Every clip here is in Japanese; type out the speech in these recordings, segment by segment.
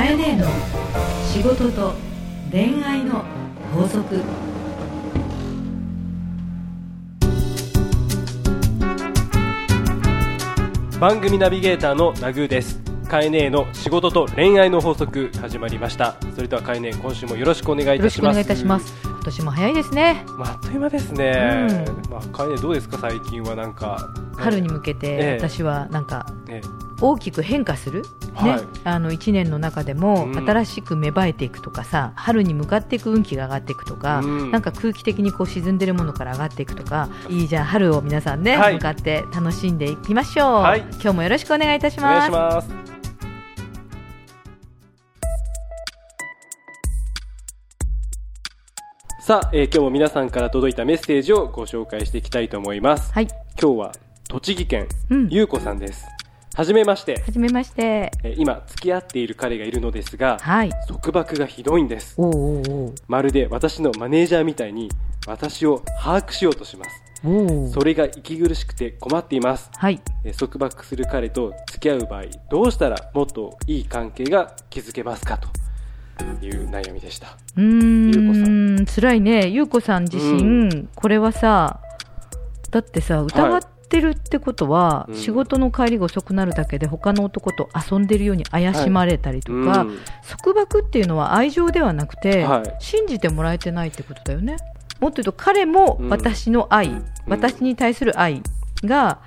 カエネの仕事と恋愛の法則。番組ナビゲーターのナグーです。カエネの仕事と恋愛の法則始まりました。それではカエネ今週もよろしくお願いいよろしくおたします願いいたします。今年も早いですね。まあ、あっという間ですね、うまあ、カエネどうですか？最近はなんか春に向けてええ。私はなんかえ大きく変化する、はい。ね、あの1年の中でもうん。新しく芽生えていくとかさ春に向かっていく運気が上がっていくとか、うん。なんか空気的にこう沈んでるものから上がっていくとかい。いじゃあ春を皆さんね、はい。向かって楽しんでいきましょう、はい。今日もよろしくお願いいたします。さあ、えー今日も皆さんから届いたメッセージをご紹介していきたいと思います。はい、今日は栃木県、うん。ゆうこさんです。はじめまして。はじめまして。えー今付き合っている彼がいるのですがはい。束縛がひどいんです。おうおうおう。まるで私のマネージャーみたいに私を把握しようとします。それが息苦しくて困っています。はい。えー束縛する彼と付き合う場合どうしたらもっといい関係が築けますか？という悩みでした。うゆうこさーん。辛いね。ゆうこさん自身、これはさだってさ疑ってるってことは、うん。仕事の帰りが遅くなるだけで他の男と遊んでるように怪しまれたりとか、うん。束縛っていうのは愛情ではなくて、はい。信じてもらえてないってことだよね。もっと言うと彼もうん。私の愛、私に対する愛が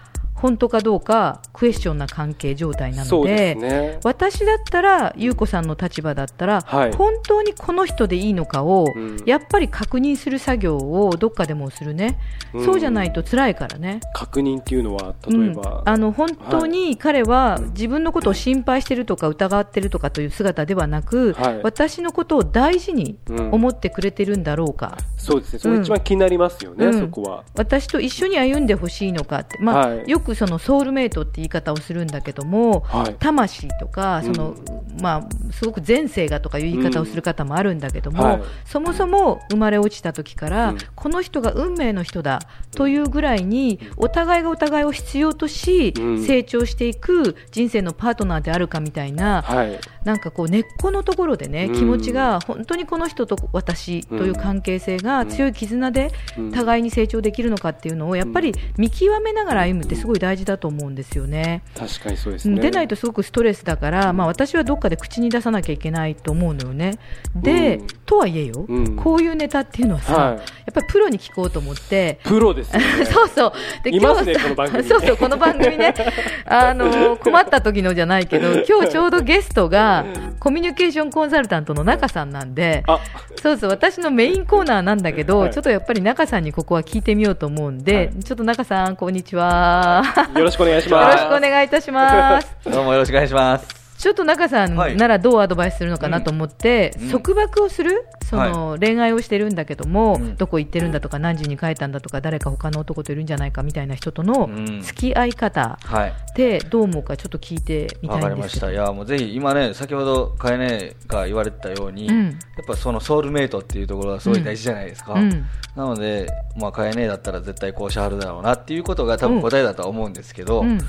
本当かどうかクエスチョンな関係状態なのでね。私だったら優子さんの立場だったら、はい。本当にこの人でいいのかを、うん。やっぱり確認する作業をどっかでもするね、うん。そうじゃないと辛いからね。確認っていうのは例えば、うん。あの本当に彼は自分のことを心配してるとか疑ってるとかという姿ではなく、はい。私のことを大事にうん。思ってくれてるんだろうか、そうですね。それ一番気になりますよね、うん。そこは。私と一緒に歩んでほしいのかって、まあはい。よくそのソウルメイトって言い方をするんだけども、はい。魂とかその、まあ、すごく前世がとかいう言い方をする方もあるんだけども、うんはい。そもそも生まれ落ちた時から、うん。この人が運命の人だというぐらいにお互いがお互いを必要とし、うん。成長していく人生のパートナーであるかみたいな、はい。なんかこう根っこのところでね、うん。気持ちが本当にこの人と私という関係性が強い絆でうん。互いに成長できるのかっていうのをやっぱり見極めながら歩むってすごい大事だと思うんですよね。確かにそうですうんね出ないとすごくストレスだから、まあ、私はどっかで口に出さなきゃいけないと思うのよね。で、うん。とはいえよ、うん。こういうネタっていうのはさ、はい。やっぱりプロに聞こうと思って、プロですよね。そうそう。でいますね今日この番組。そうそう、この番組ね。あの、困った時のじゃないけど、今日ちょうどゲストが、コミュニケーションコンサルタントの中さんなんで、あ。そうそう、私のメインコーナーなんだけど、はい。ちょっとやっぱり中さんにここは聞いてみようと思うんで、はい。ちょっと中さん、こんにちは。よろしくお願いしよますろしくお願いいたします。どうもよろしくお願いします。ちょっと中さんはいならどうアドバイスするのかなと思って、うん。束縛をする？その、恋愛をしてるんだけども、うん。どこ行ってるんだとか何時に帰ったんだとか誰か他の男といるんじゃないかみたいな人とのうん。付き合い方はい。ってどう思うかちょっと聞いてみたいんですけど。りました。いや、もうぜひ、今ね、先ほど、かえねが言われてたように、うん。やっぱそのソウルメイトっていうところがすごい大事じゃないですか。うん。なので、まあ、かえねだったら絶対こうしはるだろうなっていうことが多分答えだとは思うんですけど、うん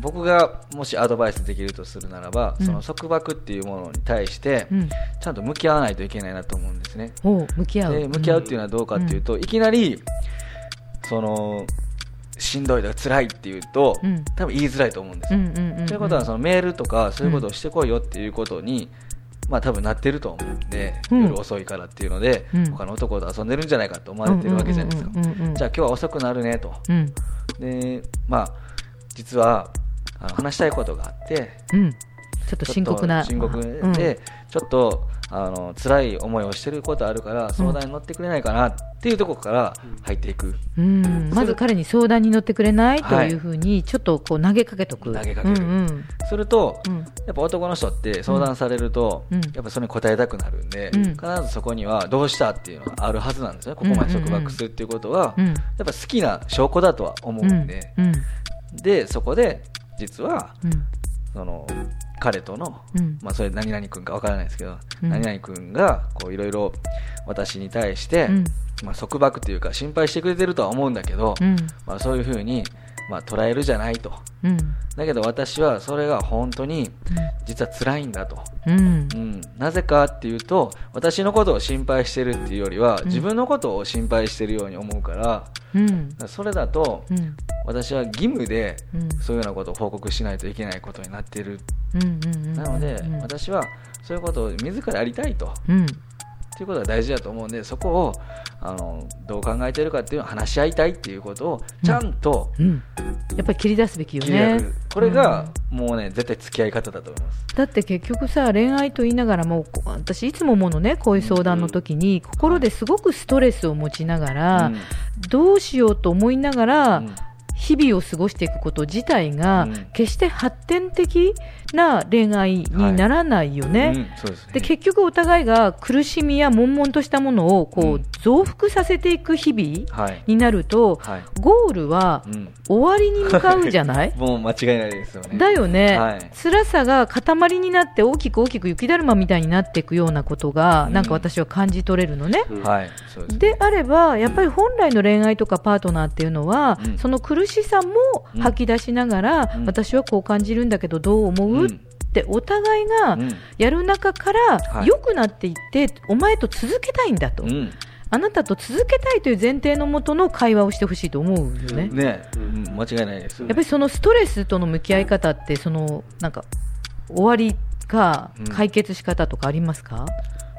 僕がもしアドバイスできるとするならば、うん。その束縛っていうものに対して、うん。ちゃんと向き合わないといけないなと思うんですね。向き合う。で向き合うっていうのはどうかっていうと、いきなりそのしんどいとか辛いっていうと、うん。多分言いづらいと思うんですよ。うんうんうんうん。ということはそのメールとかそういうことをしてこいよっていうことに、まあ多分なってると思うんで、うん。夜遅いからっていうので、うん。他の男と遊んでるんじゃないかと思われてるわけじゃないですか。うんうんうんうんうん。じゃあ今日は遅くなるねと。うん。で、まあ実はあの話したいことがあって、うん。ちょっと深刻な。深刻うん。で、ちょっとあの辛い思いをしてることあるから相談に乗ってくれないかなっていうところから入っていく、うん。まず彼に相談に乗ってくれないとはいいうふうにちょっとこう投げかけとく。投げかける。うんうんすると、うん。やっぱ男の人って相談されると、うん。やっぱそれに答えたくなるんで、うん。必ずそこにはどうしたっていうのがあるはずなんですね、ここまで束縛するっていうことは、うん。やっぱ好きな証拠だとは思うんで、うんでそこで実はうん。その彼との、うん。まあ、それ何々君かわからないですけど、うん。何々君がこういろいろ私に対して、うん。まあ、束縛というか心配してくれてるとは思うんだけど、うん。まあ、そういうふうにまあ、捉えるじゃないと。うん。だけど私はそれが本当に実は辛いんだと。うん。うん、なぜかっていうと私のことを心配してるっていうよりは、ん。自分のことを心配してるように思うからうん。それだとうん。私は義務でうん。そういうようなことを報告しないといけないことになっているなのでうん私はそういうことを自らやりたいとうんっていうことが大事だと思うんでそこをあのどう考えてるかっていうのを話し合いたいっていうことをちゃんとうん。やっぱり切り出すべきよね。る、これがもうね絶対付き合い方だと思います。だって結局さ恋愛と言いながらもこ私いつも思うのねこういう相談の時に心ですごくストレスを持ちながら、うん。どうしようと思いながら、うん。日々を過ごしていくこと自体が、うん。決して発展的な恋愛にならないよね。で結局お互いが苦しみや悶々としたものをこう、うん。増幅させていく日々はい。になると、はい。ゴールはうん。終わりに向かうじゃない？もう間違いないですよね。だよね、はい。辛さが塊になって大きく大きく雪だるまみたいになっていくようなことが、うん。なんか私は感じ取れるのね。であれば、やっぱり本来の恋愛とかパートナーっていうのは、うん。その苦しさも吐き出しながら、うん。私はこう感じるんだけど、どう思う、うん。ってお互いがうん。やる中からはい。良くなっていって、お前と続けたいんだと、うん。あなたと続けたいという前提のもとの会話をしてほしいと思うよね。ね、うん、間違いないです。やっぱりそのストレスとの向き合い方って、そのなんか終わりかうん解決し方とかありますか、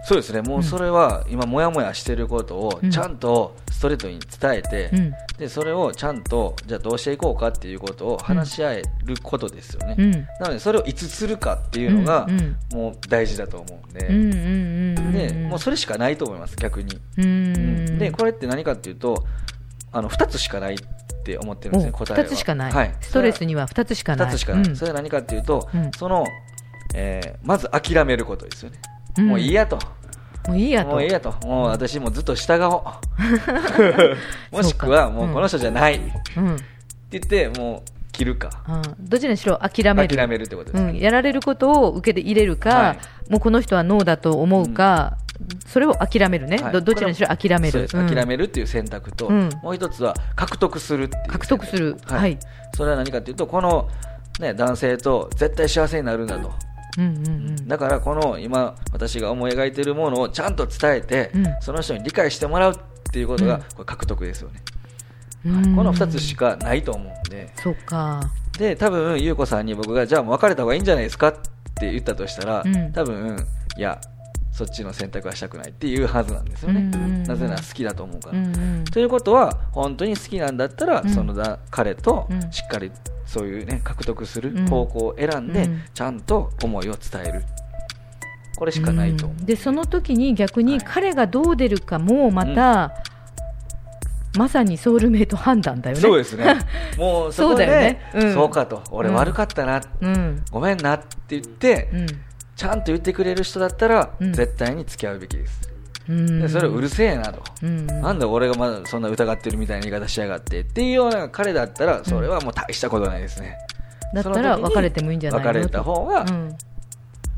そうですね。もうそれは今もやもやしてることをうん。ちゃんとストレートに伝えて、うん。でそれをちゃんとじゃあどうしていこうかっていうことを話し合えることですよね、うん。なのでそれをいつするかっていうのがもう大事だと思うんで、でもうそれしかないと思います逆に、うん。でこれって何かっていうとあの2つしかないって思ってるんですねお答えは。2つしかない、はい、ストレスには2つしかない。2つしかない、うん。それは何かっていうと、うん。その、えーまず諦めることですよね、うんもういいやと。もういいやと。もういいやと。もう私もうずっと従おう。もしくはもうこの人じゃない。ってうん。言ってもう切るか。うん。どちらにしろ諦める。諦めるってことです、うん、やられることを受け入れるか、はい。もうこの人はノーだと思うか、それを諦めるね、はい。どどちらにしろ諦める、諦めるっていう選択と、うん。もう一つは獲得する獲得する。はい。はい。それは何かっていうとこの、ね、男性と絶対幸せになるんだと。うんうんうんだからこの今私が思い描いているものをちゃんと伝えて、うん。その人に理解してもらうっていうことが、うん。これ獲得ですよね、うん。この2つしかないと思うんで。そうか、で多分優子さんに僕がじゃあもう別れた方がいいんじゃないですかって言ったとしたら、うん。多分いやそっちの選択はしたくないっていうはずなんですよね、うんうんうん。なぜなら好きだと思うから、うんうん。ということは本当に好きなんだったら、うん。そのだ彼とうん。しっかりそういうね獲得するうん。方向を選んで、うん。ちゃんと思いを伝える。これしかないと。思う、うん。でその時に逆にはい。彼がどう出るかもまた、まさにソウルメイト判断だよね。そうですね。もうそこでそうだよね。うん。そうかと。俺悪かったな、うん。ごめんなって言って、うんちゃんと言ってくれる人だったら、うん。絶対に付き合うべきです、うん。でそれをうるせえなと、うん。なんで俺がまだそんな疑ってるみたいな言い方しやがってっていうような彼だったらそれはもう大したことないですね、だったら別れてもいいんじゃないの別れた方が、うん。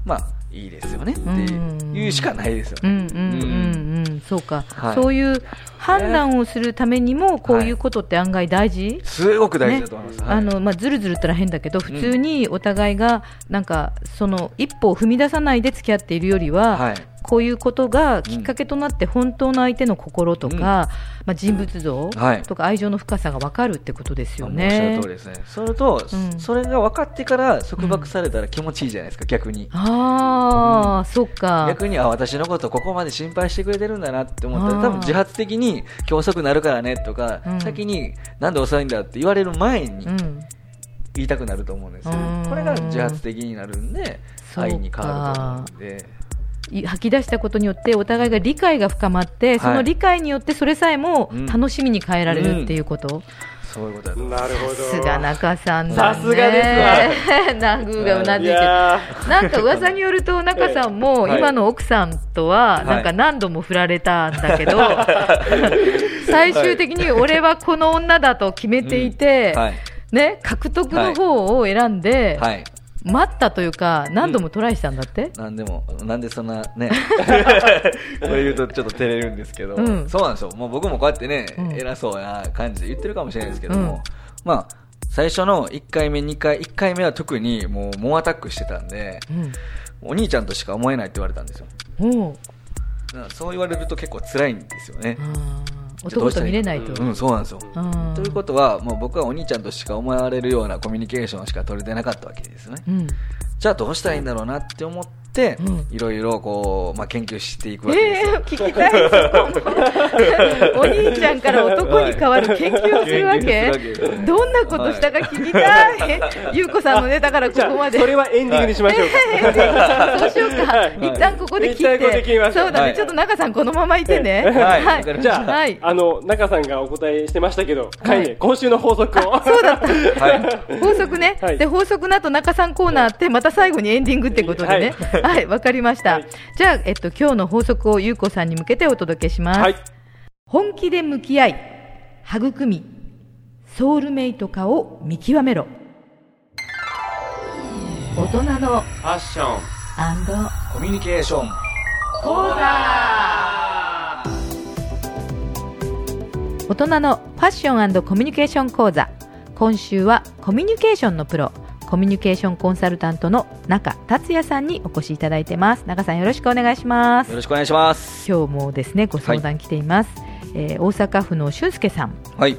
まあいいですよねってうんいうしかないですよね、うんうんうんうん。そうか、はい。そういう判断をするためにもこういうことって案外大事、すごく大事だと思います、はい。あのまあ、ずるずるったら変だけど普通にお互いがなんかその一歩を踏み出さないで付き合っているよりは、はいこういうことがきっかけとなって本当の相手の心とか、うん。まあ、人物像はい。とか愛情の深さが分かるってことですよおっしゃねる通。りですね。それと、うん。それが分かってから束縛されたら気持ちいいじゃないですか逆に。ああ、そっか。逆にあ私のことここまで心配してくれてるんだなって思ったら多分自発的に今日遅くなるからねとか、うん。先になんで遅いんだって言われる前にうん、言いたくなると思うんですよ、うん。これが自発的になるんで愛に変わると思うんで。い吐き出したことによってお互いが理解が深まって、その理解によってそれさえもうん。楽しみに変えられるっていうこと？そういうことなるほど。さすが中さんだね。さすがですナグーがうなずいいてなんか噂によると中さんも はい。今の奥さんとはなんか何度も振られたんだけど、最終的に俺はこの女だと決めていて、はい、ね、獲得の方を選んで、はい、待ったというか何度もトライしたんだって、なんでも、なんでそんなね、これ言うとちょっと照れるんですけど、うん。そうなんですよ。もう僕もこうやってね、うん。偉そうな感じで言ってるかもしれないですけども、うん。まあ、最初の1回目、2回、1回目は特にもう猛アタックしてたんで、お兄ちゃんとしか思えないって言われたんですよ。そう言われると結構辛いんですよね。男と見れないと。うん、そうなんですよ。うんということは、もう僕はお兄ちゃんとしか思われるようなコミュニケーションしか取れてなかったわけですね。うん。じゃあどうしたらいいんだろうなって思っいろいろこう、まあ、研究していくわけですよ。ええ聞きたい、そこも。お兄ちゃんから男に変わる研究をするわけ？どんなことしたか聞きたい。ゆうこさんのね、だからここまで。あそれはエンディングにしましょうか、そうしようか。はい一旦ここで切っ一旦ここで切りて。そうだね。はいちょっと中さんこのままいてね。はいじゃあ、はい。あの中さんがお答えしてましたけど、かいね今週の法則をそうだった。はい。法則ね、はいで法則の後中さんコーナーあってまた最後にエンディングってことでねはいわ、かりました、はい。じゃあ、えっと、今日の法則をゆうこさんに向けてお届けします、はい。本気で向き合い育みソウルメイト化を見極めろ。大人のファッションコミュニケーション。講座大人のファッションコミュニケーション講座。今週はコミュニケーションのプロコミュニケーションコンサルタントの中達也さんにお越しいただいてます中さんよろしくお願いしますよろしくお願いします。今日もですねご相談来ています、えー大阪府の俊介さん、はい。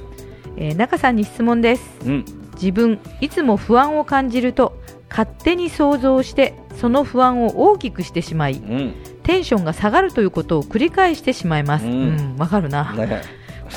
えー中さんに質問ですうん。自分いつも不安を感じると勝手に想像してその不安を大きくしてしまいうん。テンションが下がるということを繰り返してしまいます。ううんん、わ、かるな。ね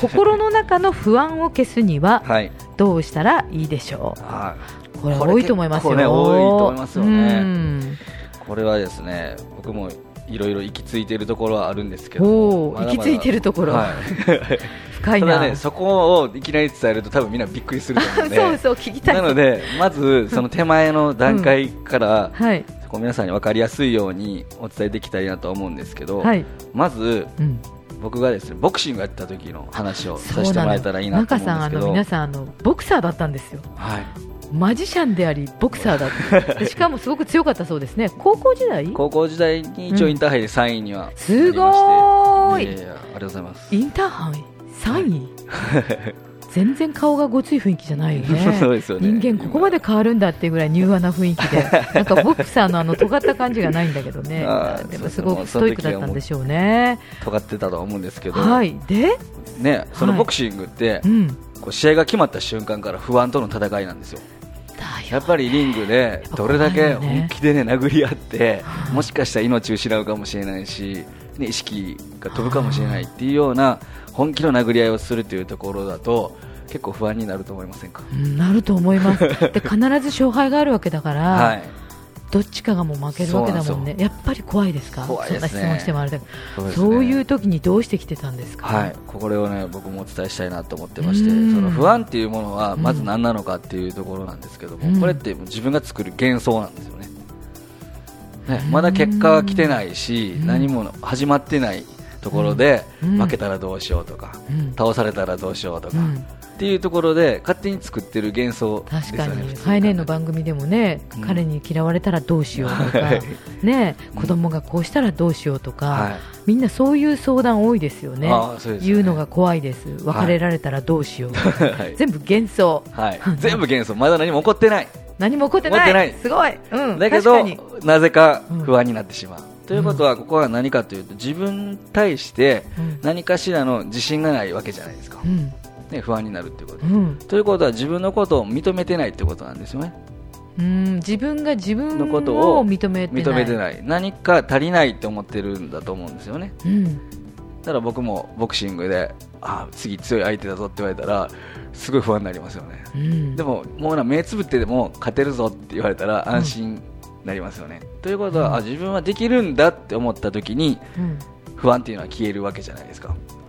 心の中の不安を消すにははい。どうしたらいいでしょはう。これ多いと思いますよ。ね多いと思いますよね。これはですね、僕もいろいろ行き着いているところはあるんですけど行き着いてるところ、はい。深いな。ただね、そこをいきなり伝えると多分みんなびっくりすると思うんで。そうそう、聞きたい。なので、まずその手前の段階から、はい、こう皆さんに分かりやすいようにお伝えできたらいいなと思うんですけど、はい、まずうん。僕がですねボクシングやってた時の話をさせてもらえたらいいなと中さん、あの、思うんですけど、皆さん、あの、ボクサーだったんですよ。はい、マジシャンであり、ボクサーだ。っ しかもすごく強かったそうですね。高校時代？高校時代に一応インターハイで3位にはなりまして、すごーいいやいやありがとうございます。インターハイ？3位 全然顔がごつい雰囲気じゃないよね。そうですよね。人間ここまで変わるんだっていうぐらい柔和な雰囲気で なんかボクサーのあの尖った感じがないんだけどね。でもすごくストイックだったんでしょうね。尖ってたとは思うんですけど、はい。で？ね、そのボクシングって、うん。こう試合が決まった瞬間から不安との戦いなんですよ。やっぱりリングでどれだけ本気でね殴り合って、もしかしたら命を失うかもしれないし、ね、意識が飛ぶかもしれないっていうような本気の殴り合いをするというところだと結構不安になると思いませんか、うんなると思います。で必ず勝敗があるわけだから、はい、どっちかがもう負けるわけだもんなんねやっぱり怖いですか？怖いね。そんな質問してもあれだけどそうですね。そういう時にどうしてきてたんですか？はい、これをね僕もお伝えしたいなと思ってましてうん。その不安っていうものはまず何なのかっていうところなんですけども、うん。これって自分が作る幻想なんですよね。ねまだ結果は来てないし、うん。何も始まってないところで、うん。負けたらどうしようとか、うん。倒されたらどうしようとか、うんっていうところで勝手に作ってる幻想確かに、よね普通ファイネーの番組でもね、うん彼に嫌われたらどうしようとか、はいね、子供がこうしたらどうしようとか、はいみんなそういう相談多いですよね。ね言うのが怖いです。別れられたらどうしよう。はい全部幻想。はい、全部幻想まだ何も起こってない何も起こってない。すごい。うん。だけど。なぜか不安になってしまう、ということはここは何かというと自分に対してうん何かしらの自信がないわけじゃないですか、うん。ね、不安になるっていうこと、うん。ということは自分のことを認めてないってことなんですよねうん。自分が自分のことをを認めてない。認めてない何か足りないって思ってるんだと思うんですよねうん。だから僕もボクシングであ次強い相手だぞって言われたらすごい不安になりますよねうん。でももうな目つぶってでも勝てるぞって言われたら安心になりますよね、ということは、うんあ自分はできるんだって思った時にうん不安っていうのは消えるわけじゃないですかうん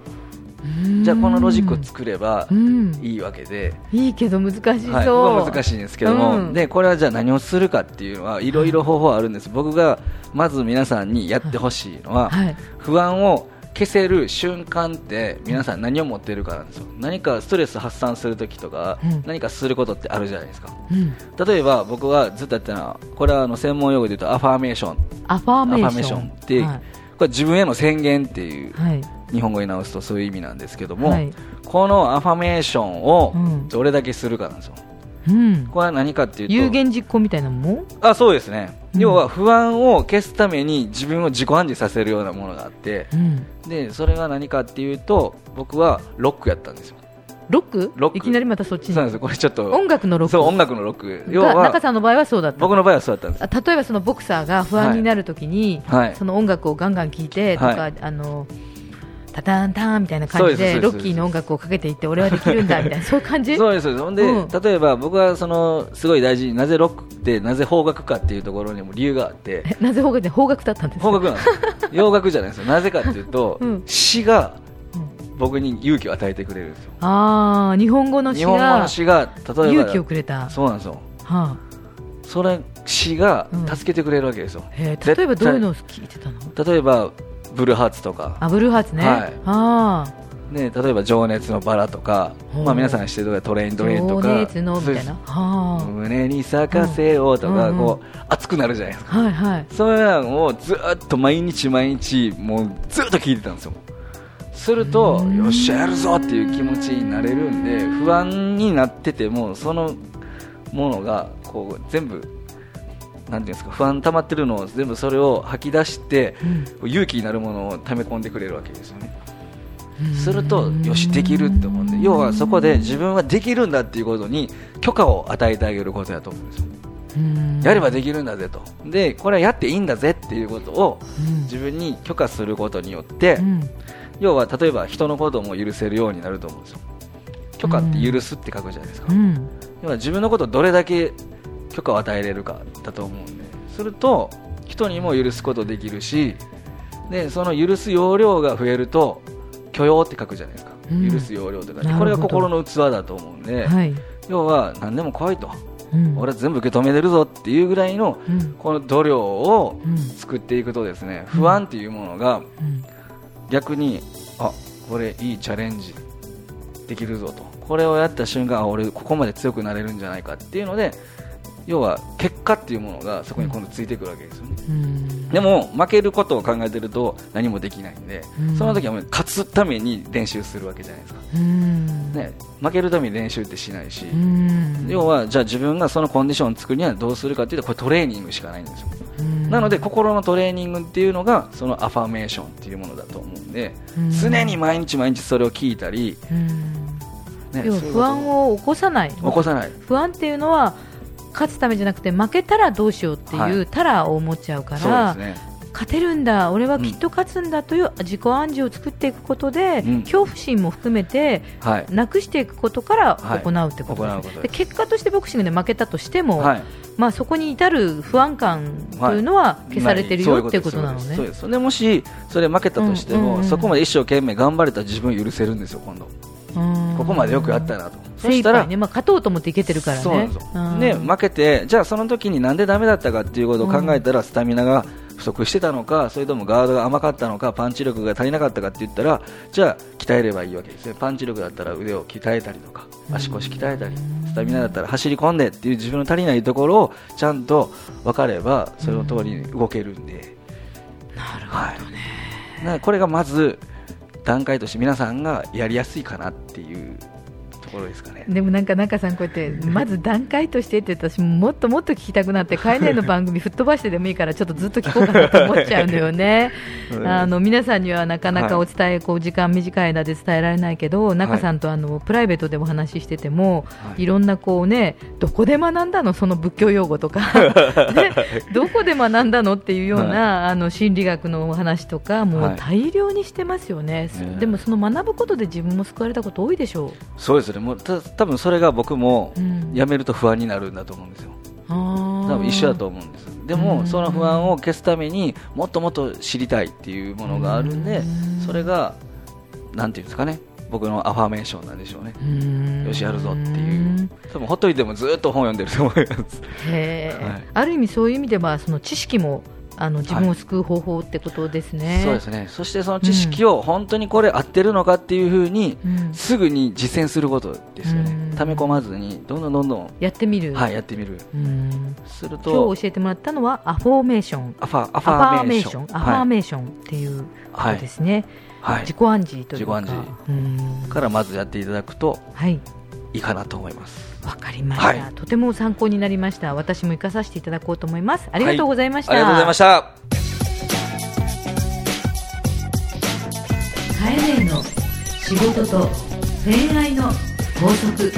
じゃあこのロジックを作ればうん。いいわけで、いいけど難しそう。はい、ここは難しいんですけども、うんでこれはじゃあ何をするかっていうのはいろいろ方法あるんです、僕がまず皆さんにやってほしいのは、はい。不安を消せる瞬間って皆さん何を持っているかなんですよ何かストレス発散するときとか、うん何かすることってあるじゃないですかうん。例えば僕がずっとやってたのはこれはあの専門用語で言うとアファーメーションアファーメーション。ってはい。これ自分への宣言っていうはい。日本語に直すとそういう意味なんですけども、はい。このアファメーションをうん。どれだけするかなんですよ、うん。これは何かっていうと有言実行みたいなのもあそうですね、うん。要は不安を消すために自分を自己暗示させるようなものがあってうん。でそれが何かっていうと僕はロックやったんですよ。ロック？ロック。いきなりまたそっちに？そうなんです。よこれちょっと音楽のロック。そう音楽のロック。要がは中さんの場合はそうだった。僕の場合はそうだったんです。あ例えばそのボクサーが不安になるときに、はい。その音楽をガンガン聴いてとか、はい。あのタタンタンみたいな感じでロッキーの音楽をかけていって俺はできるんだみたいなそういう感じ？そうですほんで、うん。例えば僕はそのすごい大事になぜロックってなぜ邦楽かっていうところにも理由があって。えなぜ方角で方角だったんですか？邦楽なんですよ洋楽じゃないですよ。なぜかっていうと、うん。詩がうん僕に勇気を与えてくれるんですよ。ああ日本語の詩日本語がの詩が例えば勇気をくれた、そうなんですよ。はあ。それ詩がうん助けてくれるわけですよ、へえ例えばどういうのを聞いてたの？例えばブルーハーツとか、あブルーハーツね、はい。あね、例えば情熱のバラとか、まあ、皆さんが知ってるトレインあトレインとか。情熱のみたいな。そうですは胸に咲かせようとか、うんこう熱くなるじゃないですか。あはいはい。そういうのをずっと毎日毎日もうずっと聞いてたんですよ。するとうんよっしゃやるぞっていう気持ちになれるん。で不安になっててもそのものがこう全部なんていうんですか不安溜まってるのを全部それを吐き出してうん。勇気になるものを溜め込んでくれるわけですよね。うん。するとよしできるって思うんで要はそこで自分はできるんだっていうことに許可を与えてあげることだと思うんですようん。やればできるんだぜと。でこれはやっていいんだぜっていうことをうん。自分に許可することによって、うん。要は例えば人のことも許せるようになると思うんですよ。許可って許すって書くじゃないですか、うん。要は自分のことをどれだけ許可を与えれるかだと思うんで。すると人にも許すことできるしでその許す容量が増えると許容って書くじゃないですか、うん。許す容量とかなるほど。これが心の器だと思うんで、はい。要は何でも来いと、うん。俺は全部受け止めてるぞっていうぐらいのうん。この度量をうん。作っていくとですね不安っていうものがうん。逆にあこれいいチャレンジできるぞと。これをやった瞬間あ俺ここまで強くなれるんじゃないかっていうので要は結果っていうものがそこに今度ついてくるわけですよね、うん。でも負けることを考えてると何もできないんで、うん。その時はもう勝つために練習するわけじゃないですか、うん。ね、負けるために練習ってしないし、うん。要はじゃあ自分がそのコンディションを作るにはどうするかっていうとこれトレーニングしかないんですよ。うん。なので心のトレーニングっていうのがそのアファメーションっていうものだと思うんで、うん。常に毎日毎日それを聞いたり、うん。ね、不安を起こさない。起こさない。不安っていうのは勝つためじゃなくて負けたらどうしようっていう、はい。タラを思っちゃうから勝てるんだ俺はきっと勝つんだという自己暗示を作っていくことで、うん。恐怖心も含めてはい。なくしていくことからはい。行うってことです,、行うことです。で結果としてボクシングで負けたとしても、はい。まあ、そこに至る不安感というのは消されてるよっていうことなのね。そもしそれ負けたとしても、うんうんうん。そこまで一生懸命頑張れた自分を許せるんですよ今度。うんここまでよくやったなと。そしたら杯ね、まあ、勝とうと思っていけてるからね。そうなんで負けてじゃあその時になんでダメだったかっていうことを考えたら、スタミナが不足してたのかそれともガードが甘かったのかパンチ力が足りなかったかって言ったらじゃあ鍛えればいいわけですねパンチ力だったら腕を鍛えたりとか足腰鍛えたりスタミナだったら走り込んでっていう自分の足りないところをちゃんと分かればその通りに動けるんで、なるはい、だからこれがまず段階として皆さんがやりやすいかなっていうころですかね。でもなんか中さんこうやってまず段階としてって私ももっともっと聞きたくなってカイネの番組吹っ飛ばしてでもいいからちょっとずっと聞こうかなと思っちゃうんだよね。うん。あの皆さんにはなかなかはいお伝え、こう時間短い間で伝えられないけど中さんとあのプライベートでも話してても、はい。い、ろんなこうねどこで学んだのその仏教用語とか、ね、どこで学んだのっていうような、あの心理学のお話とかもうはい。大量にしてますよね、ね。でもその学ぶことで自分も救われたこと多いでしょそうですねもうた多分それが僕もう、うん、やめると不安になるんだと思うんですよ。多多分一緒だと思うんです。でうん。もその不安を消すためにもっともっと知りたいっていうものがあるんでうん。それがなんていうんですかね。僕のアファメーションなんでしょうね。よしやるぞっていう。多分ほっといてもずっと本読んでると思います。はい。ある意味そういう意味ではその知識もあの自分を救う方法ってことですね。そうですね。そしてその知識を本当にこれ合ってるのかっていうふうにうん。すぐに実践することですよね。うん。溜め込まずにどんどんどんどんやってみる、はいやってみる。うん。する今と日教えてもらったのはアファーメーション。アファアアフファァーメーション、アファーはい。メーションっていうことですね、はい。自己暗示というか。自己暗示。うん。からまずやっていただくとはい。いいかなと思いますわかりました、はい。とても参考になりました。私も生かさせていただこうと思います。ありがとうございました、ありがとうございました。カエネの仕事と恋愛の法則。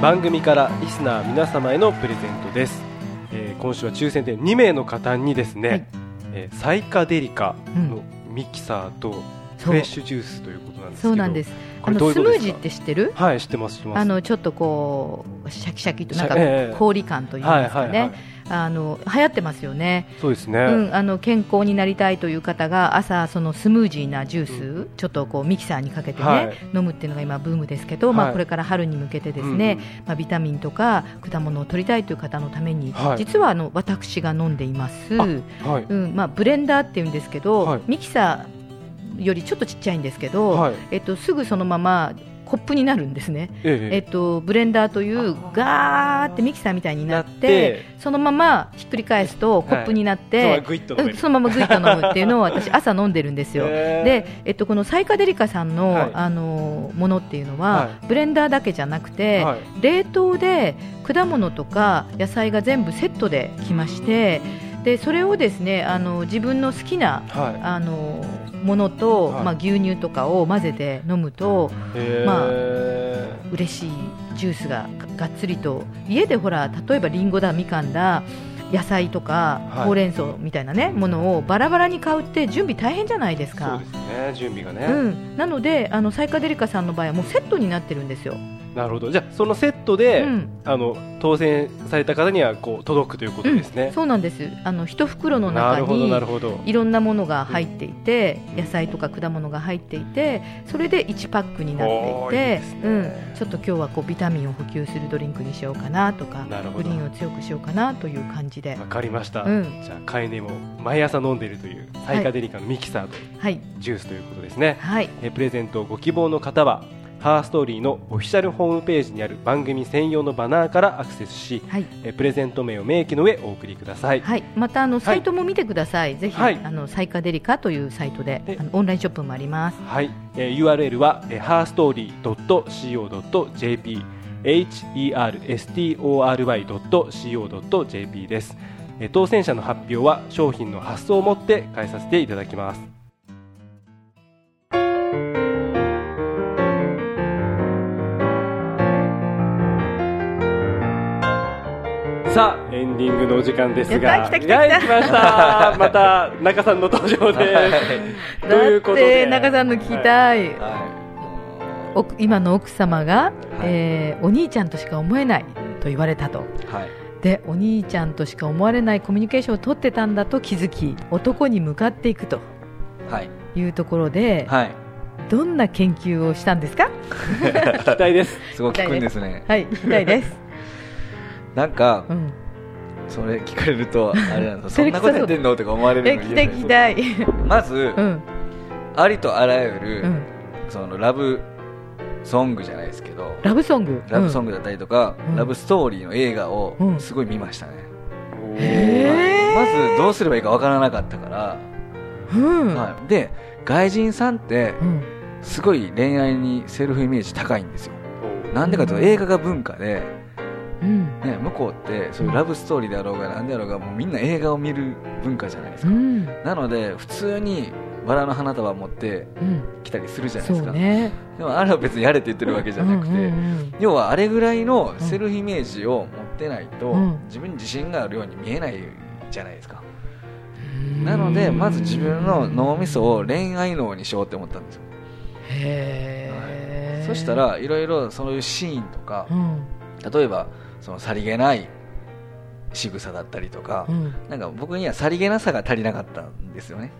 番組からリスナー皆様へのプレゼントです、えー今週は抽選で2名の方にですね、はい。えーサイカデリカのミキサーとフレッシュジュースということなんですけどそうなんです。あのスムージーって知ってる？はい知ってますあのちょっとこうシャキシャキとなんかええ氷感といいますかね、はいはいはいあの流行ってますよね、そうですね、うん、あの健康になりたいという方が朝そのスムージーなジュース、ちょっとこうミキサーにかけてね、はい。飲むっていうのが今ブームですけど、はい。まあこれから春に向けてですね、うんまあビタミンとか果物を取りたいという方のために、はい。実はあの私が飲んでいます。はい。うんまあ、ブレンダーっていうんですけど、はい。ミキサーよりちょっとちっちゃいんですけど、はい。えっと、すぐそのままコップになるんですね、ええ。っと、ブレンダーというガーってミキサーみたいになってそのままひっくり返すとコップになって、そうグイッと飲めうんるそのままグイッと飲むっていうのを 私朝飲んでるんですよ。で、えっと、このサイカデリカさんの、はい。あのものっていうのは、はブレンダーだけじゃなくて、はい。冷凍で果物とか野菜が全部セットできましてでそれをですねあの自分の好きなはい。あのものと、はい。まあ、牛乳とかを混ぜて飲むとま嬉しいジュースがががっつりと家でほら例えばリンゴだみかんだ野菜とかはい。ほうれん草みたいなねものをバラバラに買うって準備大変じゃないですそうかで。すね準備がね、うん、なのであのサイカデリカさんの場合はもうセットになってるんですよ。なるほど。じゃあそのセットで、うん。あの当選された方にはこう届くということですね、そうなんです。あの一袋の中なるほどなにるほど。いろんなものが入っていて、野菜とか果物が入っていてそれで1パックになっていてね。うん、ちょっと今日はこうビタミンを補給するドリンクにしようかなとかグリーンを強くしようかなという感じで。わ、かりました、うん。じゃあカエネも毎朝飲んでいるというサイカデリカのミキサーとはい。ジュースということですね、はい。えプレゼントをご希望の方はハーストーリーのオフィシャルホームページにある番組専用のバナーからアクセスし、はい。えプレゼント名を明記の上お送りください、はい、またあのサイトも見てください、ぜひ、はい。あのサイカデリカというサイトでであのオンラインショップもあります。はい、えー URL は、えー、herstory.co.jp herstory.co.jp です、えー当選者の発表は商品の発送をもって返させていただきますさあエンディングのお時間ですが。やった来た来た。来ました。また中さんの登場で。すということで。中さんの聞きたい、はお今の奥様が、はい。えーお兄ちゃんとしか思えないと言われたと。いはい。でお兄ちゃんとしか思われないコミュニケーションを取ってたんだと気づき男に向かっていくとはい。いうところで、はい。どんな研究をしたんですか？聞きたいです。すごい聞くんですね。はい聞きたいです、なんかうん、それ聞かれるとあれなんですそんなことやってんの？とか思われる え聞きたい聞きたい。まずうん。ありとあらゆるうん。そのラブソングじゃないですけどラブソング？グ、ラブソングだったりとか、うん。ラブストーリーの映画をうん。すごい見ましたね、まずどうすればいいかわからなかったから、うん。はい、で外人さんってうん。すごい恋愛にセルフイメージ高いんですよ。なんでかというと映画が文化で、うん。ね、向こうってそういうラブストーリーであろうが何であろうがもうみんな映画を見る文化じゃないですか、うん。なので普通にバラの花束持ってうん。来たりするじゃないでそすか、うね。でもあれは別にやれって言ってるわけじゃなくて、うんうんうん。要はあれぐらいのセルフイメージを持ってないと、うん。自分に自信があるように見えないじゃないですか、うん。なのでまず自分の脳みそを恋愛脳にしようって思ったんですよ、へえ、そしたらいろいろそういうシーンとかうん。例えばそのさりげない仕草だったりとか、うん。なんか僕にはさりげなさが足りなかったんですよね。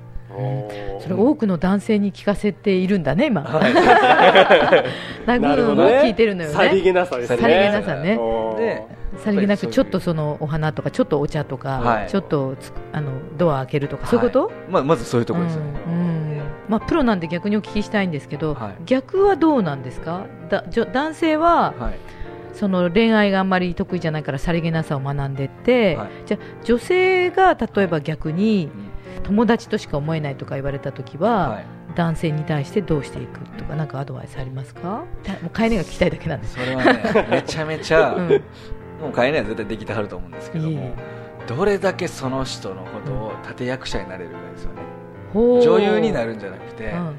それ多くの男性に聞かせているんだね今。なるほどね聞いてるのよさりね。げなさですね。さりげなさね。でさりげなくちょっとそのお花とかちょっとお茶とか、はい。ちょっとつあのドア開けるとか、そういうこと、はい。まあ、まずそういうところですよね、うんうん。まあ、プロなんで逆にお聞きしたいんですけど、はい。逆はどうなんですか？だじょ男性ははいその恋愛があんまり得意じゃないからさりげなさを学んでって、はい。じゃあ女性が例えば逆にうん。友達としか思えないとか言われた時は、はい。男性に対してどうしていくとかなんかアドバイスありますか？たもう飼い主が聞きたいだけなんです。それはねめちゃめちゃ、うん。もう帰りは絶対できてはると思うんですけどいもいどれだけその人のことを立役者になれるかですよね。ほう。女優になるんじゃなくて、うん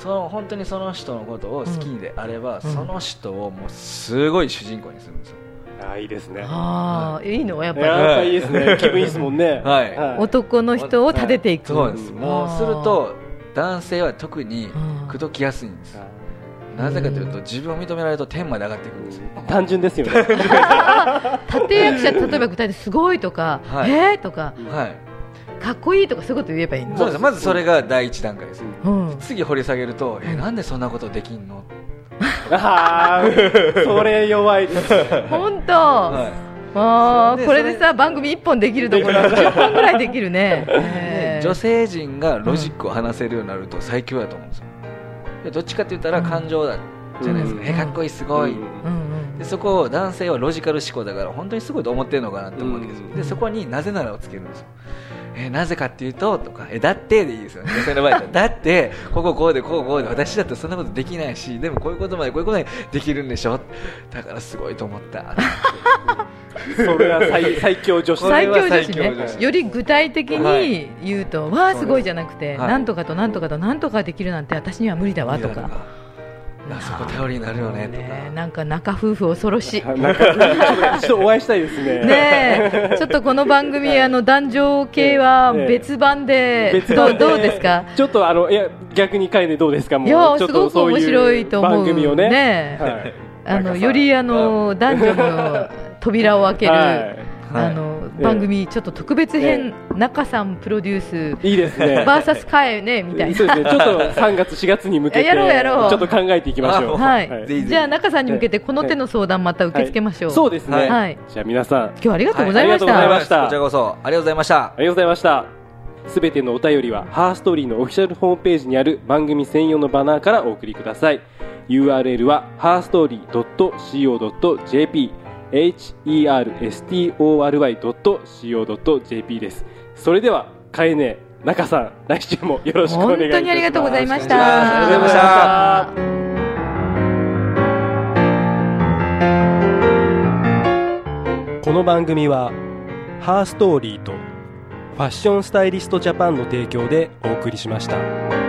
その本当にその人のことを好きであれば、うん。その人をもうすごい主人公にするんですよ、あーいいですね。ああ、いいのやっぱり。やっぱいいですね。気分いいですもんね。はい。男の人を立てていく、そうです。もうすると男性は特にうん口説きやすいんです。なぜかというと自分を認められると天まで上がっていくんですよ。ー単純ですよね。立役者例えば具体ですごいとか、はい。えーとか。はいかっこいいとかそういうこと言えばいいの？そうです。まずそれが第一段階です。うん。次掘り下げるとえなんでそんなことできんの？あーそれ弱い。で す本当、はあそれでーこれでさ番組1本できるところ10本ぐらいできるね。女性陣がロジックを話せるようになると最強だと思うんですよ。でどっちかって言ったら感情だじゃないですか、うん。えかっこいいすごい、でそこを男性はロジカル思考だから本当にすごいと思ってるのかなって思うわけですよ、うん。でそこになぜならをつけるんですよえなぜかっていうととかえだってでいいですよね。女性の場合だってこここうでこうこうで私だってそんなことできないしでもこういうことまでこういうことまでできるんでしょ。だからすごいと思った。それは最 最強女子。これは最強女子ね。より具体的に言うと、わあす。ごいじゃなくて、はい。なんとかとなんとかとなんとかできるなんて私には無理だわとかあそこ頼りになるよねとか。ねなんか仲夫婦恐ろしい。ちょっとお会いしたいですね。ねえ。ちょっとこの番組あの男女系はええ。別番で、別番どうどうですか？ちょっとあのいや逆に書いてどうですか？もういやちょっとすごく面白いと思う。そういう番組をね。ねえ。はい。あのよりあの男女の扉を開ける、はい。あのええ番組ちょっと特別編、中さんプロデュース。いいですね。バーサスカエねみたいな。そうですね。ちょっと3月4月に向けてやろうやろう。ちょっと考えていきましょう。はい、ぜひぜひじゃあ中さんに向けてこの手の相談また受け付けましょう。そうですね、はい。じゃあ皆さん。あ今日はありがとうございました。はいありがとうございました。こちらこそ。ありがとうございました。りがとうございました。すべてのお便りはハーストーリーのオフィシャルホームページにある番組専用のバナーからお送りください。URL は herstory.co.jp herstory.co.jp ですそれではかえね中さん来週もよろしくお願いいたします本当にありがとうございました。ありがとうございましたこの番組はハーストーリーとファッションスタイリストジャパンの提供でお送りしました。